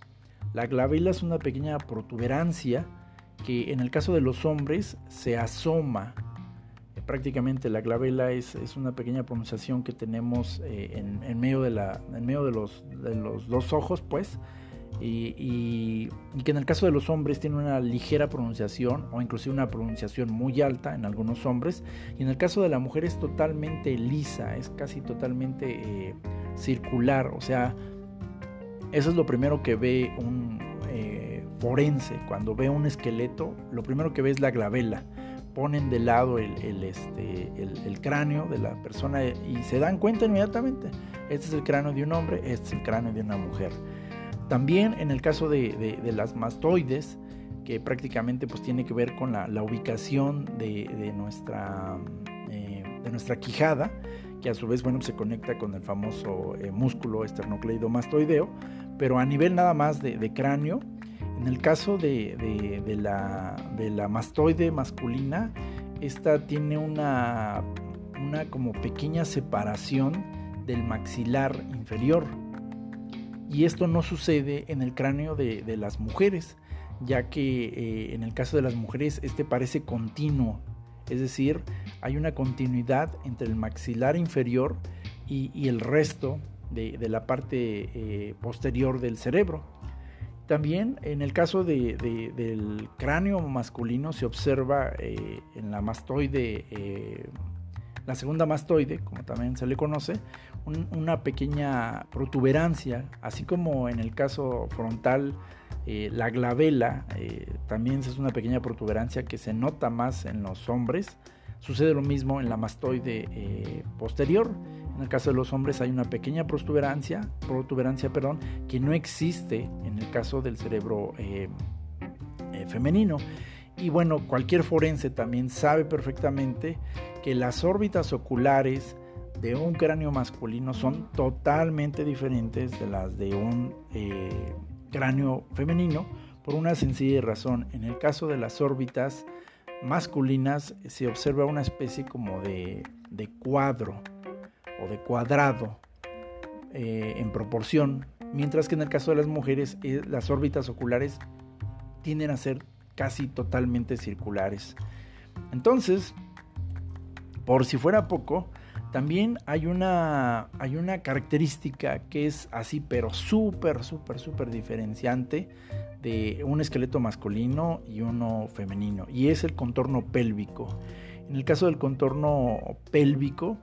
La glabela es una pequeña protuberancia que en el caso de los hombres se asoma prácticamente la glabela es, una pequeña pronunciación que tenemos eh, en, medio, de, la, en medio de, los, de los dos ojos, pues, y, que en el caso de los hombres tiene una ligera pronunciación o inclusive una pronunciación muy alta en algunos hombres, y en el caso de la mujer es totalmente lisa, es casi totalmente eh, circular, o sea, eso es lo primero que ve un eh, forense, cuando ve un esqueleto, lo primero que ve es la glabela ponen de lado este, el, cráneo de la persona y se dan cuenta inmediatamente. Este es el cráneo de un hombre, este es el cráneo de una mujer. También en el caso de, las mastoides, que prácticamente pues tiene que ver con la, ubicación de, nuestra, eh, de nuestra quijada, que a su vez bueno, se conecta con el famoso eh, músculo esternocleidomastoideo, pero a nivel nada más de cráneo, en el caso de, la, mastoide masculina, esta tiene una, una como pequeña separación del maxilar inferior. Y esto no sucede en el cráneo de, las mujeres, ya que eh, en el caso de las mujeres este parece continuo. Es decir, hay una continuidad entre el maxilar inferior y, el resto de, la parte eh, posterior del cerebro. También en el caso del cráneo masculino se observa eh, en la mastoide, la segunda mastoide, como también se le conoce, una pequeña protuberancia, así como en el caso frontal eh, la glabela también es una pequeña protuberancia que se nota más en los hombres. Sucede lo mismo en la mastoide posterior. En el caso de los hombres hay una pequeña protuberancia, protuberancia perdón, que no existe en el caso del cerebro eh, eh, femenino. Y bueno, cualquier forense también sabe perfectamente que las órbitas oculares de un cráneo masculino son totalmente diferentes de las de un eh, cráneo femenino por una sencilla razón. En el caso de las órbitas masculinas se observa una especie como de, de cuadro o de cuadrado eh, en proporción, mientras que en el caso de las mujeres eh, las órbitas oculares tienden a ser casi totalmente circulares. Entonces, por si fuera poco, también hay una, hay una característica que es así, pero súper, súper, súper diferenciante de un esqueleto masculino y uno femenino, y es el contorno pélvico. En el caso del contorno pélvico,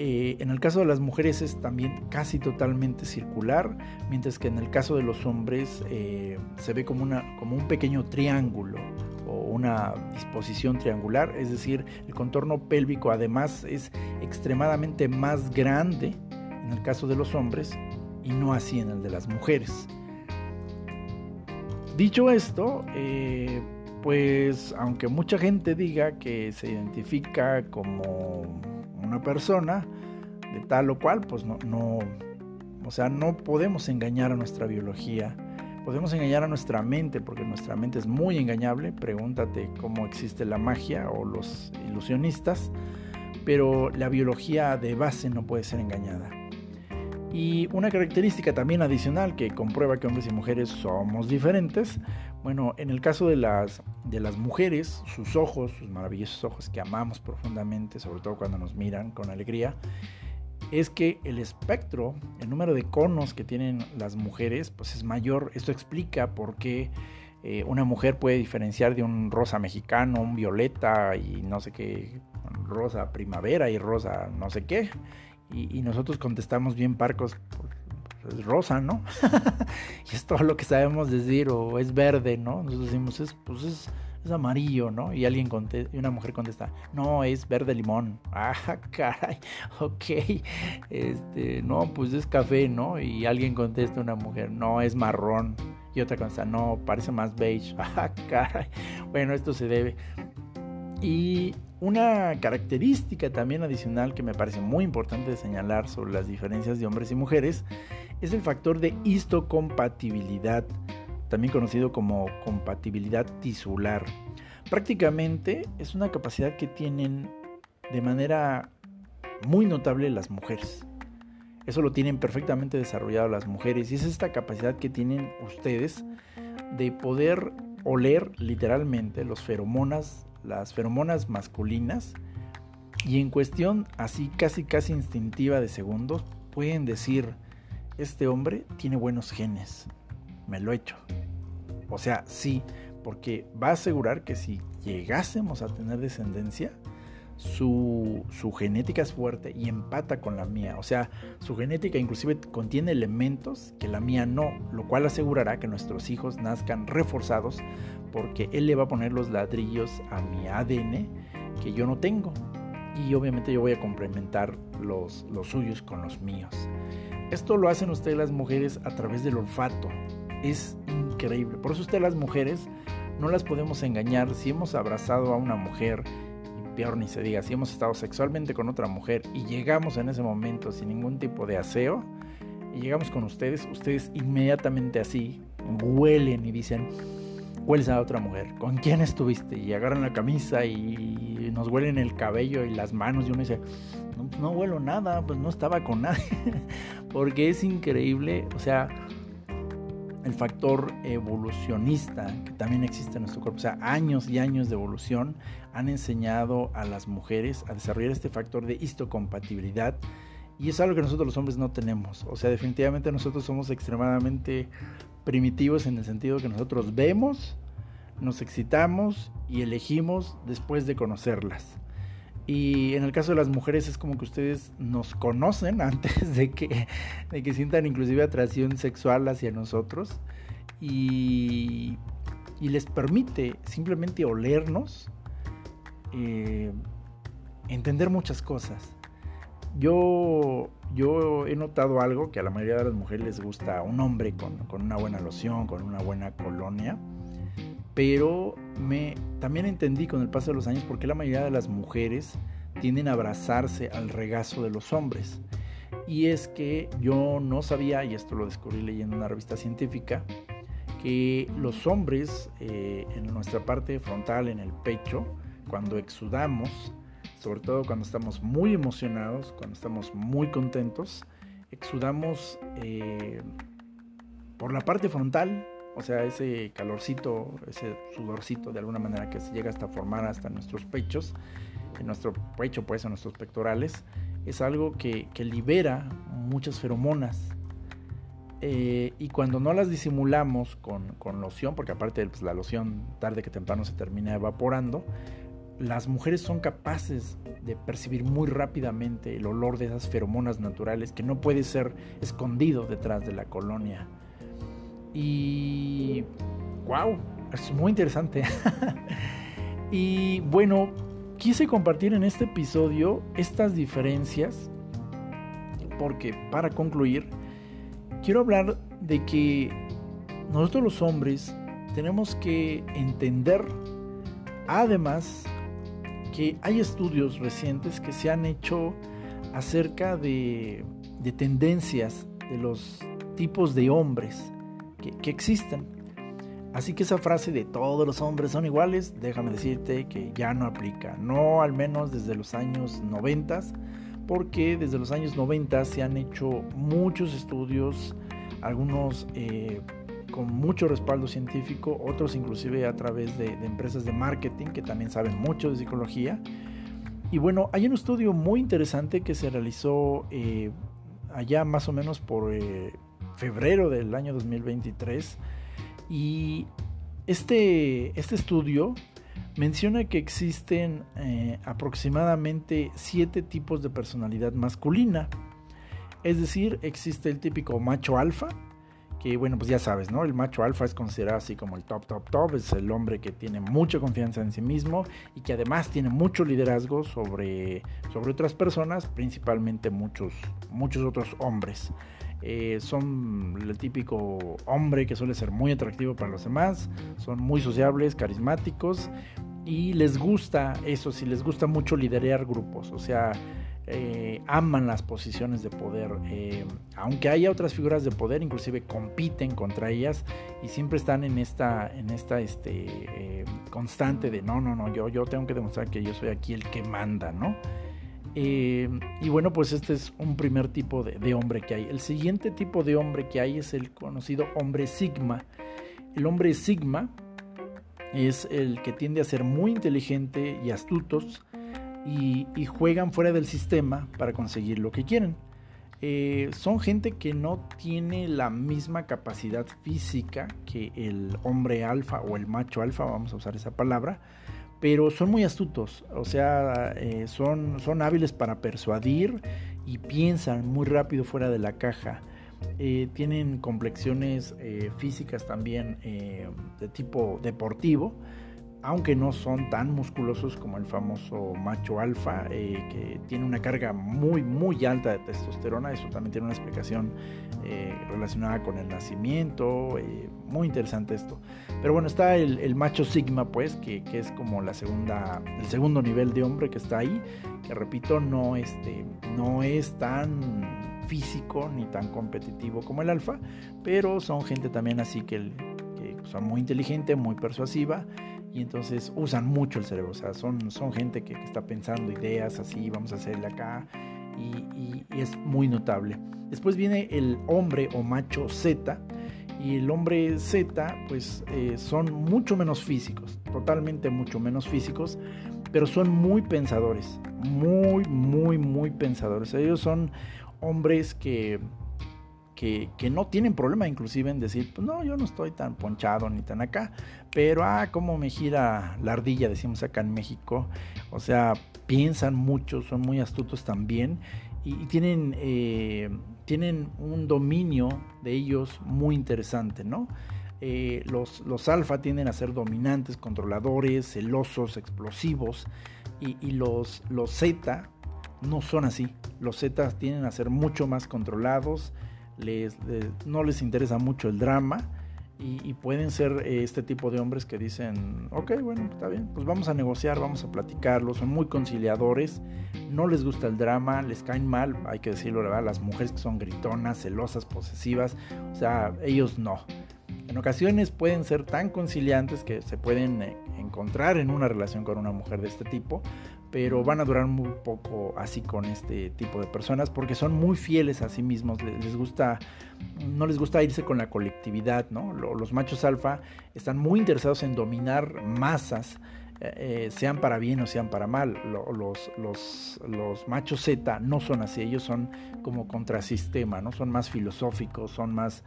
eh, en el caso de las mujeres es también casi totalmente circular, mientras que en el caso de los hombres eh, se ve como, una, como un pequeño triángulo o una disposición triangular, es decir, el contorno pélvico además es extremadamente más grande en el caso de los hombres y no así en el de las mujeres. Dicho esto, eh, pues aunque mucha gente diga que se identifica como una persona de tal o cual, pues no, no, o sea, no podemos engañar a nuestra biología, podemos engañar a nuestra mente, porque nuestra mente es muy engañable, pregúntate cómo existe la magia o los ilusionistas, pero la biología de base no puede ser engañada. Y una característica también adicional que comprueba que hombres y mujeres somos diferentes, bueno, en el caso de las, de las mujeres, sus ojos, sus maravillosos ojos que amamos profundamente, sobre todo cuando nos miran con alegría, es que el espectro, el número de conos que tienen las mujeres, pues es mayor. Esto explica por qué eh, una mujer puede diferenciar de un rosa mexicano, un violeta y no sé qué, rosa primavera y rosa no sé qué. Y, nosotros contestamos bien parcos, pues, es rosa, ¿no? y es todo lo que sabemos decir, o es verde, ¿no? Nosotros decimos, es, pues es, amarillo, ¿no? Y alguien contesta, y una mujer contesta, no, es verde limón. Ah, caray, ok. Este, no, pues es café, ¿no? Y alguien contesta, una mujer, no, es marrón. Y otra contesta, no, parece más beige. Ah, caray. Bueno, esto se debe. Y una característica también adicional que me parece muy importante señalar sobre las diferencias de hombres y mujeres es el factor de histocompatibilidad, también conocido como compatibilidad tisular. Prácticamente es una capacidad que tienen de manera muy notable las mujeres. Eso lo tienen perfectamente desarrollado las mujeres y es esta capacidad que tienen ustedes de poder oler literalmente los feromonas las feromonas masculinas y en cuestión así casi casi instintiva de segundos pueden decir, este hombre tiene buenos genes, me lo he hecho. O sea, sí, porque va a asegurar que si llegásemos a tener descendencia, su, su, genética es fuerte y empata con la mía. O sea, su genética inclusive contiene elementos que la mía no, lo cual asegurará que nuestros hijos nazcan reforzados porque él le va a poner los ladrillos a mi ADN que yo no tengo. Y obviamente yo voy a complementar los, los suyos con los míos. Esto lo hacen ustedes las mujeres a través del olfato. Es increíble. Por eso ustedes las mujeres no las podemos engañar. Si hemos abrazado a una mujer, y peor ni se diga, si hemos estado sexualmente con otra mujer y llegamos en ese momento sin ningún tipo de aseo, y llegamos con ustedes, ustedes inmediatamente así huelen y dicen, hueles a otra mujer. ¿Con quién estuviste? Y agarran la camisa y nos huelen el cabello y las manos y uno dice, no, pues no huelo nada, pues no estaba con nadie. Porque es increíble, o sea, el factor evolucionista que también existe en nuestro cuerpo, o sea, años y años de evolución han enseñado a las mujeres a desarrollar este factor de histocompatibilidad y es algo que nosotros los hombres no tenemos. O sea, definitivamente nosotros somos extremadamente primitivos en el sentido que nosotros vemos, nos excitamos y elegimos después de conocerlas. Y en el caso de las mujeres es como que ustedes nos conocen antes de que, de que sientan inclusive atracción sexual hacia nosotros y, y les permite simplemente olernos, eh, entender muchas cosas. Yo, yo he notado algo que a la mayoría de las mujeres les gusta un hombre con, con una buena loción, con una buena colonia, pero me, también entendí con el paso de los años por qué la mayoría de las mujeres tienden a abrazarse al regazo de los hombres. Y es que yo no sabía, y esto lo descubrí leyendo una revista científica, que los hombres eh, en nuestra parte frontal, en el pecho, cuando exudamos, sobre todo cuando estamos muy emocionados, cuando estamos muy contentos, exudamos eh, por la parte frontal, o sea, ese calorcito, ese sudorcito de alguna manera que se llega hasta formar hasta nuestros pechos, en nuestro pecho, pues, en nuestros pectorales, es algo que, libera muchas feromonas. Eh, y cuando no las disimulamos con, con loción, porque aparte pues, la loción tarde que temprano se termina evaporando, las mujeres son capaces de percibir muy rápidamente el olor de esas feromonas naturales que no puede ser escondido detrás de la colonia. Y wow, es muy interesante. y bueno, quise compartir en este episodio estas diferencias porque para concluir quiero hablar de que nosotros los hombres tenemos que entender, además, que hay estudios recientes que se han hecho acerca de, tendencias de los tipos de hombres que, existen. Así que esa frase de todos los hombres son iguales, déjame decirte que ya no aplica, no al menos desde los años 90, porque desde los años 90 se han hecho muchos estudios, algunos eh, con mucho respaldo científico, otros inclusive a través de, empresas de marketing que también saben mucho de psicología. Y bueno, hay un estudio muy interesante que se realizó eh, allá más o menos por eh, febrero del año 2023 y este, este estudio menciona que existen eh, aproximadamente siete tipos de personalidad masculina. Es decir, existe el típico macho alfa, que bueno, pues ya sabes, ¿no? El macho alfa es considerado así como el top, top, top, es el hombre que tiene mucha confianza en sí mismo y que además tiene mucho liderazgo sobre, sobre otras personas, principalmente muchos, muchos otros hombres. Eh, son el típico hombre que suele ser muy atractivo para los demás, son muy sociables, carismáticos y les gusta eso, si les gusta mucho liderar grupos, o sea, eh, aman las posiciones de poder, eh, aunque haya otras figuras de poder, inclusive compiten contra ellas y siempre están en esta, en esta este, constante de no, no, no, yo, yo tengo que demostrar que yo soy aquí el que manda, ¿no? Eh, y bueno, pues este es un primer tipo de, hombre que hay. El siguiente tipo de hombre que hay es el conocido hombre sigma. El hombre sigma es el que tiende a ser muy inteligente y astutos y, juegan fuera del sistema para conseguir lo que quieren. Eh, son gente que no tiene la misma capacidad física que el hombre alfa o el macho alfa, vamos a usar esa palabra, pero son muy astutos, o sea, eh, son, son hábiles para persuadir y piensan muy rápido fuera de la caja. Eh, tienen complexiones eh, físicas también de tipo deportivo, aunque no son tan musculosos como el famoso macho alfa, que tiene una carga muy, muy alta de testosterona. Eso también tiene una explicación relacionada con el nacimiento. Muy interesante esto. Pero bueno, está el, macho sigma, pues, que, es como la segunda, el segundo nivel de hombre que está ahí. Que repito, no, este, no es tan físico ni tan competitivo como el alfa, pero son gente también así que, que son muy inteligente, muy persuasiva y entonces usan mucho el cerebro, o sea, son, son gente que, está pensando ideas así, vamos a hacerle acá, y, es muy notable. Después viene el hombre o macho Z, y el hombre Z, pues eh, son mucho menos físicos, totalmente mucho menos físicos, pero son muy pensadores, muy, muy, muy pensadores. Ellos son hombres que que, no tienen problema inclusive en decir, pues no, yo no estoy tan ponchado ni tan acá, pero ah, cómo me gira la ardilla, decimos acá en México. O sea, piensan mucho, son muy astutos también y, tienen, eh, tienen un dominio de ellos muy interesante, ¿no? Eh, los, los alfa tienden a ser dominantes, controladores, celosos, explosivos y, y los, los Z no son así. Los Z tienden a ser mucho más controlados, les, no les interesa mucho el drama y, pueden ser eh, este tipo de hombres que dicen, ok, bueno, está bien, pues vamos a negociar, vamos a platicarlo, son muy conciliadores, no les gusta el drama, les caen mal, hay que decirlo, verdad, las mujeres que son gritonas, celosas, posesivas, o sea, ellos no. En ocasiones pueden ser tan conciliantes que se pueden eh, encontrar en una relación con una mujer de este tipo, pero van a durar muy poco así con este tipo de personas porque son muy fieles a sí mismos, les gusta, no les gusta irse con la colectividad, ¿no? Los machos alfa están muy interesados en dominar masas, eh, eh, sean para bien o sean para mal. Los, los, los machos Z no son así, ellos son como contrasistema, ¿no? Son más filosóficos, son más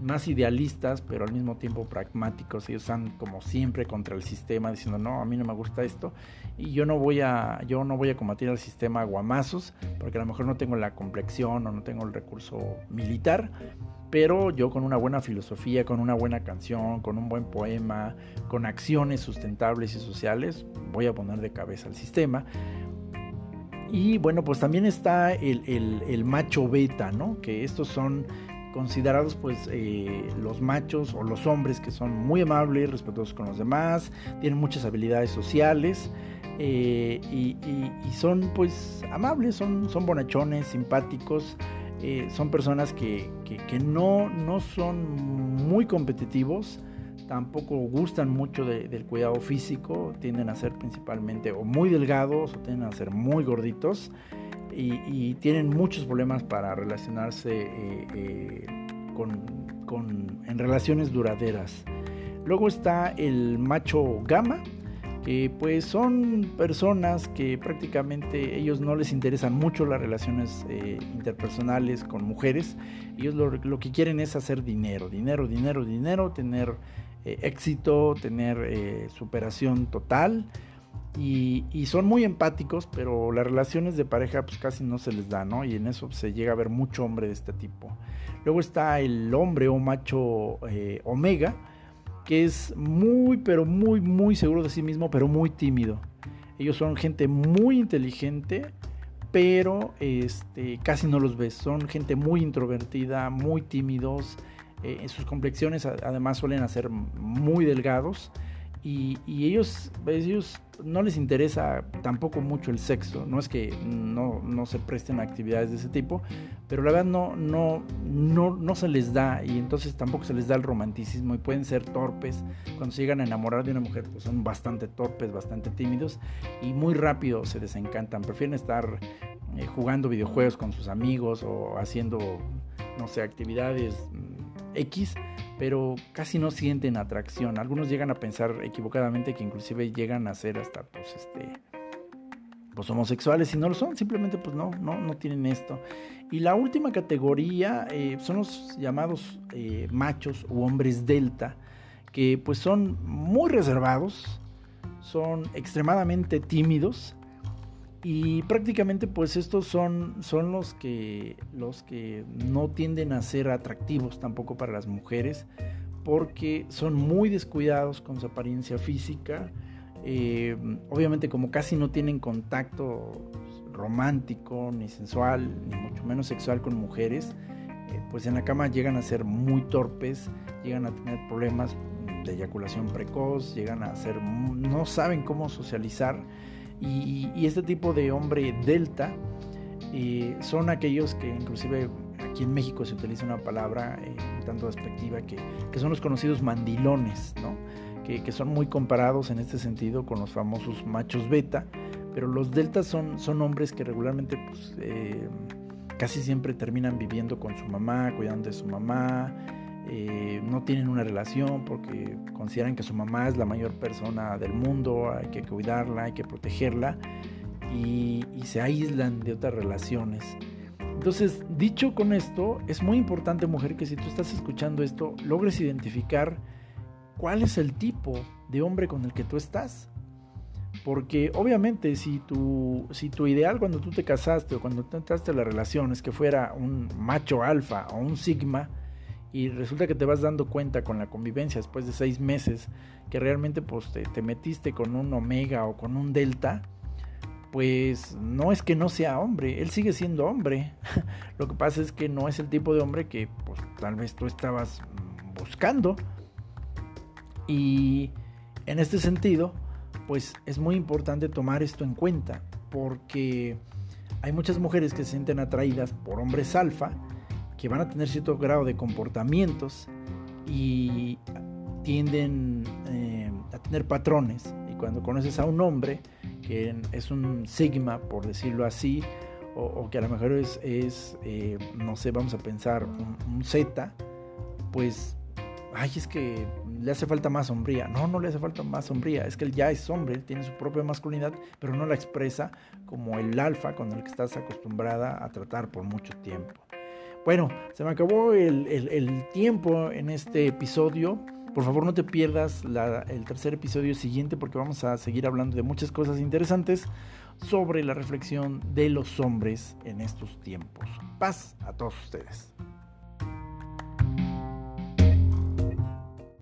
más idealistas, pero al mismo tiempo pragmáticos. Ellos están como siempre contra el sistema, diciendo no, a mí no me gusta esto y yo no voy a, yo no voy a combatir al sistema guamazos, porque a lo mejor no tengo la complexión o no tengo el recurso militar, pero yo con una buena filosofía, con una buena canción, con un buen poema, con acciones sustentables y sociales, voy a poner de cabeza al sistema. Y bueno, pues también está el, el macho beta, ¿no? Que estos son considerados pues eh, los machos o los hombres que son muy amables, respetuosos con los demás, tienen muchas habilidades sociales eh, y, son pues amables, son, son bonachones, simpáticos, eh, son personas que, no, no son muy competitivos, tampoco gustan mucho del cuidado físico, tienden a ser principalmente o muy delgados o tienden a ser muy gorditos y, tienen muchos problemas para relacionarse eh, eh, con, en relaciones duraderas. Luego está el macho gama, que pues son personas que prácticamente ellos no les interesan mucho las relaciones eh, interpersonales con mujeres. Ellos lo, lo, que quieren es hacer dinero, dinero, dinero, dinero, tener éxito, tener superación total y, son muy empáticos, pero las relaciones de pareja pues casi no se les da, ¿no? Y en eso se llega a ver mucho hombre de este tipo. Luego está el hombre o macho eh, omega, que es muy, pero muy, muy seguro de sí mismo, pero muy tímido. Ellos son gente muy inteligente, pero este, casi no los ves. Son gente muy introvertida, muy tímidos. Eh, sus complexiones además suelen ser muy delgados y, ellos, ellos no les interesa tampoco mucho el sexo, no es que no, no, se presten a actividades de ese tipo, pero la verdad no, no, no, no se les da y entonces tampoco se les da el romanticismo y pueden ser torpes. Cuando se llegan a enamorar de una mujer, pues son bastante torpes, bastante tímidos y muy rápido se desencantan. Prefieren estar eh, jugando videojuegos con sus amigos o haciendo, no sé, actividades mm, X pero casi no sienten atracción. Algunos llegan a pensar equivocadamente que inclusive llegan a ser hasta pues este pues homosexuales y no lo son, simplemente pues no, no, no tienen esto. Y la última categoría eh, son los llamados eh, machos u hombres delta, que pues son muy reservados, son extremadamente tímidos y prácticamente pues estos son, son los, que, los que no tienden a ser atractivos tampoco para las mujeres porque son muy descuidados con su apariencia física. Eh, obviamente como casi no tienen contacto romántico, ni sensual, ni mucho menos sexual con mujeres, eh, pues en la cama llegan a ser muy torpes, llegan a tener problemas de eyaculación precoz, llegan a ser, no saben cómo socializar y, este tipo de hombre delta eh, son aquellos que inclusive aquí en México se utiliza una palabra eh, tanto despectiva que, son los conocidos mandilones, ¿no? que, son muy comparados en este sentido con los famosos machos beta, pero los deltas son, son hombres que regularmente pues, eh, casi siempre terminan viviendo con su mamá, cuidando de su mamá, eh, no tienen una relación porque consideran que su mamá es la mayor persona del mundo, hay que cuidarla, hay que protegerla y, se aíslan de otras relaciones. Entonces, dicho con esto, es muy importante, mujer, que si tú estás escuchando esto, logres identificar cuál es el tipo de hombre con el que tú estás. Porque obviamente si tu, si tu ideal cuando tú te casaste o cuando tú entraste a la relación es que fuera un macho alfa o un sigma, y resulta que te vas dando cuenta con la convivencia después de seis meses que realmente pues te, metiste con un omega o con un delta, pues no es que no sea hombre, él sigue siendo hombre. Lo que pasa es que no es el tipo de hombre que pues tal vez tú estabas buscando. Y en este sentido, pues es muy importante tomar esto en cuenta, porque hay muchas mujeres que se sienten atraídas por hombres alfa que van a tener cierto grado de comportamientos y tienden eh, a tener patrones. Y cuando conoces a un hombre que es un sigma, por decirlo así, o, que a lo mejor es, eh, no sé, vamos a pensar, un, Z, pues, ay, es que le hace falta más sombría. No, no le hace falta más sombría, es que él ya es hombre, tiene su propia masculinidad, pero no la expresa como el alfa con el que estás acostumbrada a tratar por mucho tiempo. Bueno, se me acabó el, tiempo en este episodio. Por favor no te pierdas el tercer episodio siguiente porque vamos a seguir hablando de muchas cosas interesantes sobre la reflexión de los hombres en estos tiempos. Paz a todos ustedes.